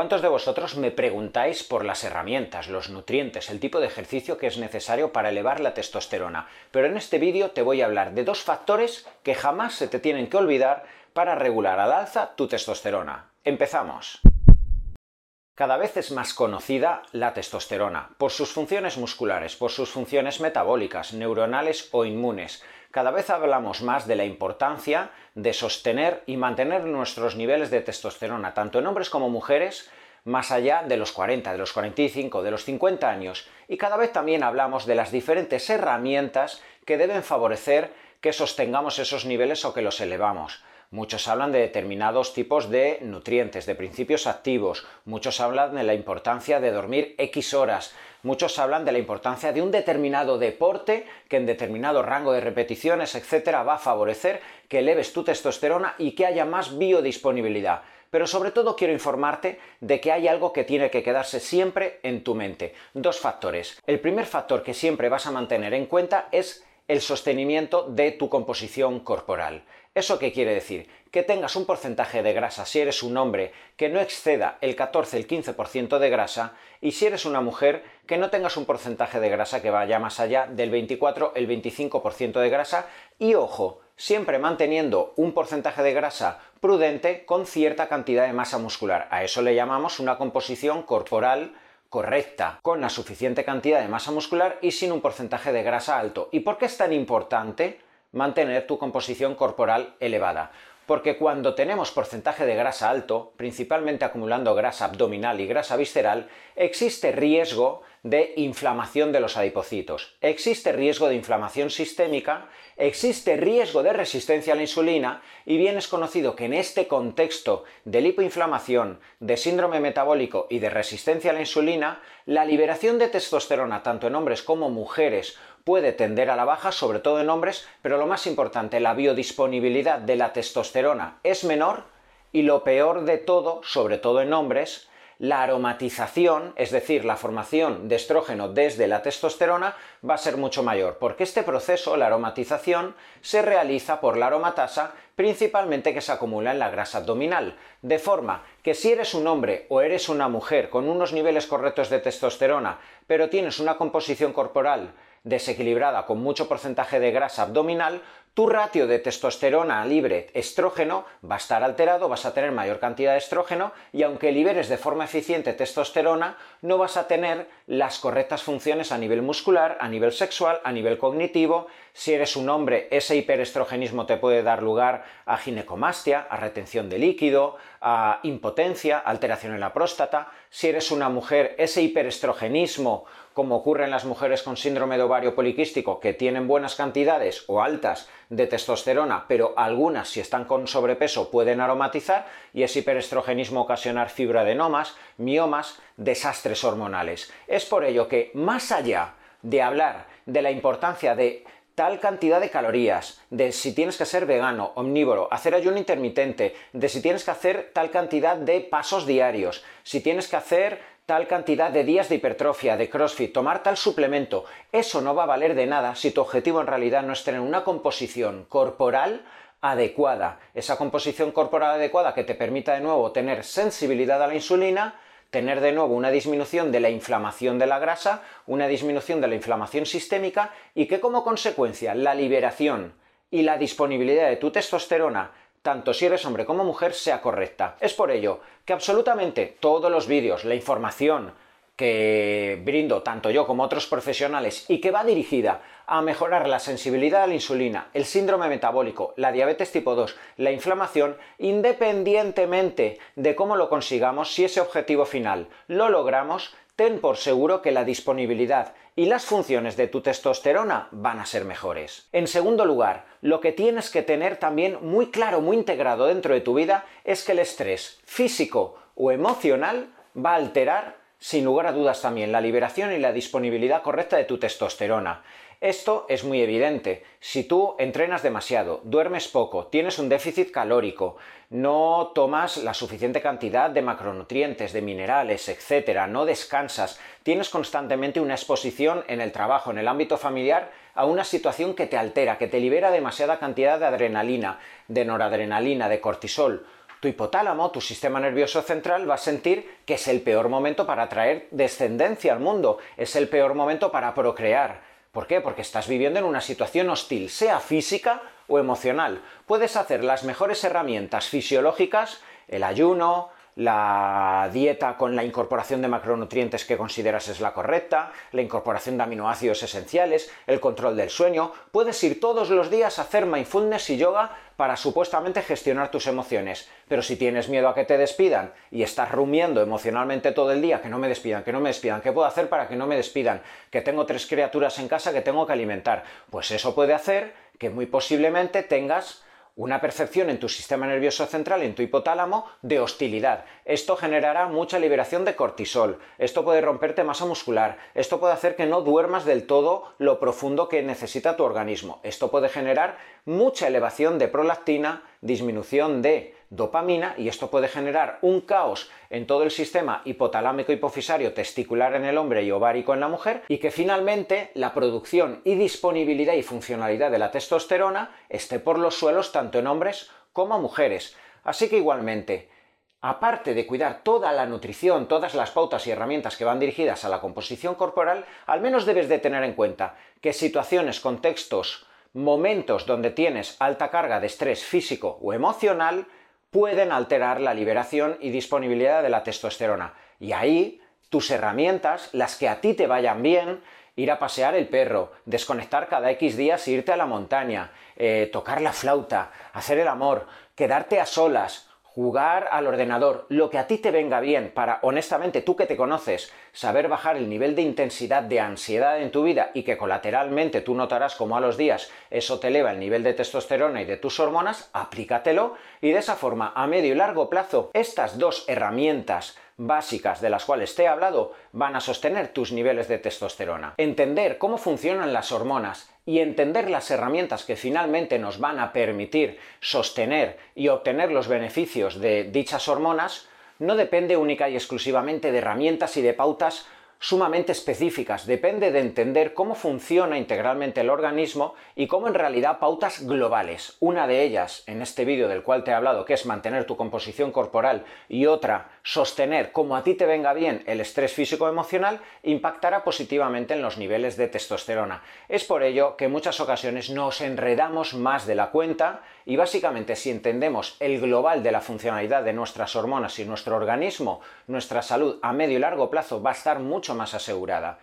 ¿Cuántos de vosotros me preguntáis por las herramientas, los nutrientes, el tipo de ejercicio que es necesario para elevar la testosterona? Pero en este vídeo te voy a hablar de dos factores que jamás se te tienen que olvidar para regular al alza tu testosterona. ¡Empezamos! Cada vez es más conocida la testosterona por sus funciones musculares, por sus funciones metabólicas, neuronales o inmunes. Cada vez hablamos más de la importancia de sostener y mantener nuestros niveles de testosterona, tanto en hombres como mujeres, más allá de los 40, de los 45, de los 50 años. Y cada vez también hablamos de las diferentes herramientas que deben favorecer que sostengamos esos niveles o que los elevamos. Muchos hablan de determinados tipos de nutrientes, de principios activos, muchos hablan de la importancia de dormir X horas, muchos hablan de la importancia de un determinado deporte que en determinado rango de repeticiones, etcétera, va a favorecer que eleves tu testosterona y que haya más biodisponibilidad. Pero sobre todo quiero informarte de que hay algo que tiene que quedarse siempre en tu mente. Dos factores. El primer factor que siempre vas a mantener en cuenta es el sostenimiento de tu composición corporal. ¿Eso qué quiere decir? Que tengas un porcentaje de grasa si eres un hombre que no exceda el 14, el 15% de grasa y si eres una mujer que no tengas un porcentaje de grasa que vaya más allá del 24, el 25% de grasa y ojo, siempre manteniendo un porcentaje de grasa prudente con cierta cantidad de masa muscular. A eso le llamamos una composición corporal correcta, con la suficiente cantidad de masa muscular y sin un porcentaje de grasa alto. ¿Y por qué es tan importante mantener tu composición corporal elevada? Porque cuando tenemos porcentaje de grasa alto, principalmente acumulando grasa abdominal y grasa visceral, existe riesgo de inflamación de los adipocitos, existe riesgo de inflamación sistémica, existe riesgo de resistencia a la insulina y bien es conocido que en este contexto de lipoinflamación, de síndrome metabólico y de resistencia a la insulina, la liberación de testosterona tanto en hombres como mujeres puede tender a la baja, sobre todo en hombres, pero lo más importante, la biodisponibilidad de la testosterona es menor y lo peor de todo, sobre todo en hombres, la aromatización, es decir, la formación de estrógeno desde la testosterona, va a ser mucho mayor, porque este proceso, la aromatización, se realiza por la aromatasa, principalmente que se acumula en la grasa abdominal, de forma que si eres un hombre o eres una mujer con unos niveles correctos de testosterona, pero tienes una composición corporal desequilibrada con mucho porcentaje de grasa abdominal, tu ratio de testosterona libre estrógeno va a estar alterado, vas a tener mayor cantidad de estrógeno y aunque liberes de forma eficiente testosterona, no vas a tener las correctas funciones a nivel muscular, a nivel sexual, a nivel cognitivo. Si eres un hombre, ese hiperestrogenismo te puede dar lugar a ginecomastia, a retención de líquido, a impotencia, alteración en la próstata. Si eres una mujer, ese hiperestrogenismo, como ocurre en las mujeres con síndrome de ovario poliquístico, que tienen buenas cantidades o altas de testosterona, pero algunas si están con sobrepeso pueden aromatizar y ese hiperestrogenismo ocasionar fibroadenomas, miomas, desastres hormonales. Es por ello que más allá de hablar de la importancia de tal cantidad de calorías, de si tienes que ser vegano, omnívoro, hacer ayuno intermitente, de si tienes que hacer tal cantidad de pasos diarios, si tienes que hacer tal cantidad de días de hipertrofia, de CrossFit, tomar tal suplemento, eso no va a valer de nada si tu objetivo en realidad no es tener una composición corporal adecuada. Esa composición corporal adecuada que te permita de nuevo tener sensibilidad a la insulina, tener de nuevo una disminución de la inflamación de la grasa, una disminución de la inflamación sistémica y que como consecuencia la liberación y la disponibilidad de tu testosterona tanto si eres hombre como mujer, sea correcta. Es por ello que absolutamente todos los vídeos, la información que brindo tanto yo como otros profesionales y que va dirigida a mejorar la sensibilidad a la insulina, el síndrome metabólico, la diabetes tipo 2, la inflamación, independientemente de cómo lo consigamos, si ese objetivo final lo logramos, ten por seguro que la disponibilidad y las funciones de tu testosterona van a ser mejores. En segundo lugar, lo que tienes que tener también muy claro, muy integrado dentro de tu vida es que el estrés físico o emocional va a alterar sin lugar a dudas también la liberación y la disponibilidad correcta de tu testosterona. Esto es muy evidente. Si tú entrenas demasiado, duermes poco, tienes un déficit calórico, no tomas la suficiente cantidad de macronutrientes, de minerales, etc., no descansas, tienes constantemente una exposición en el trabajo, en el ámbito familiar, a una situación que te altera, que te libera demasiada cantidad de adrenalina, de noradrenalina, de cortisol, tu hipotálamo, tu sistema nervioso central, va a sentir que es el peor momento para traer descendencia al mundo, es el peor momento para procrear. ¿Por qué? Porque estás viviendo en una situación hostil, sea física o emocional. Puedes hacer las mejores herramientas fisiológicas, el ayuno, la dieta con la incorporación de macronutrientes que consideras es la correcta, la incorporación de aminoácidos esenciales, el control del sueño. Puedes ir todos los días a hacer mindfulness y yoga para supuestamente gestionar tus emociones. Pero si tienes miedo a que te despidan y estás rumiando emocionalmente todo el día, que no me despidan, que no me despidan, ¿qué puedo hacer para que no me despidan? Que tengo tres criaturas en casa que tengo que alimentar. Pues eso puede hacer que muy posiblemente tengas una percepción en tu sistema nervioso central, en tu hipotálamo, de hostilidad. Esto generará mucha liberación de cortisol, esto puede romperte masa muscular, esto puede hacer que no duermas del todo lo profundo que necesita tu organismo, esto puede generar mucha elevación de prolactina, disminución de dopamina y esto puede generar un caos en todo el sistema hipotalámico hipofisario testicular en el hombre y ovárico en la mujer y que finalmente la producción y disponibilidad y funcionalidad de la testosterona esté por los suelos tanto en hombres como mujeres. Así que igualmente, aparte de cuidar toda la nutrición, todas las pautas y herramientas que van dirigidas a la composición corporal, al menos debes de tener en cuenta que situaciones, contextos, momentos donde tienes alta carga de estrés físico o emocional pueden alterar la liberación y disponibilidad de la testosterona. Y ahí tus herramientas, las que a ti te vayan bien, ir a pasear el perro, desconectar cada X días e irte a la montaña, eh, tocar la flauta, hacer el amor, quedarte a solas, jugar al ordenador, lo que a ti te venga bien para, honestamente, tú que te conoces, saber bajar el nivel de intensidad de ansiedad en tu vida y que colateralmente tú notarás como a los días eso te eleva el nivel de testosterona y de tus hormonas, aplícatelo. Y de esa forma, a medio y largo plazo, estas dos herramientas básicas de las cuales te he hablado van a sostener tus niveles de testosterona. Entender cómo funcionan las hormonas y entender las herramientas que finalmente nos van a permitir sostener y obtener los beneficios de dichas hormonas no depende única y exclusivamente de herramientas y de pautas sumamente específicas, depende de entender cómo funciona integralmente el organismo y cómo en realidad pautas globales. Una de ellas, en este vídeo del cual te he hablado, que es mantener tu composición corporal, y otra, sostener como a ti te venga bien el estrés físico-emocional, impactará positivamente en los niveles de testosterona. Es por ello que en muchas ocasiones nos enredamos más de la cuenta y básicamente si entendemos el global de la funcionalidad de nuestras hormonas y nuestro organismo, nuestra salud a medio y largo plazo va a estar más asegurada.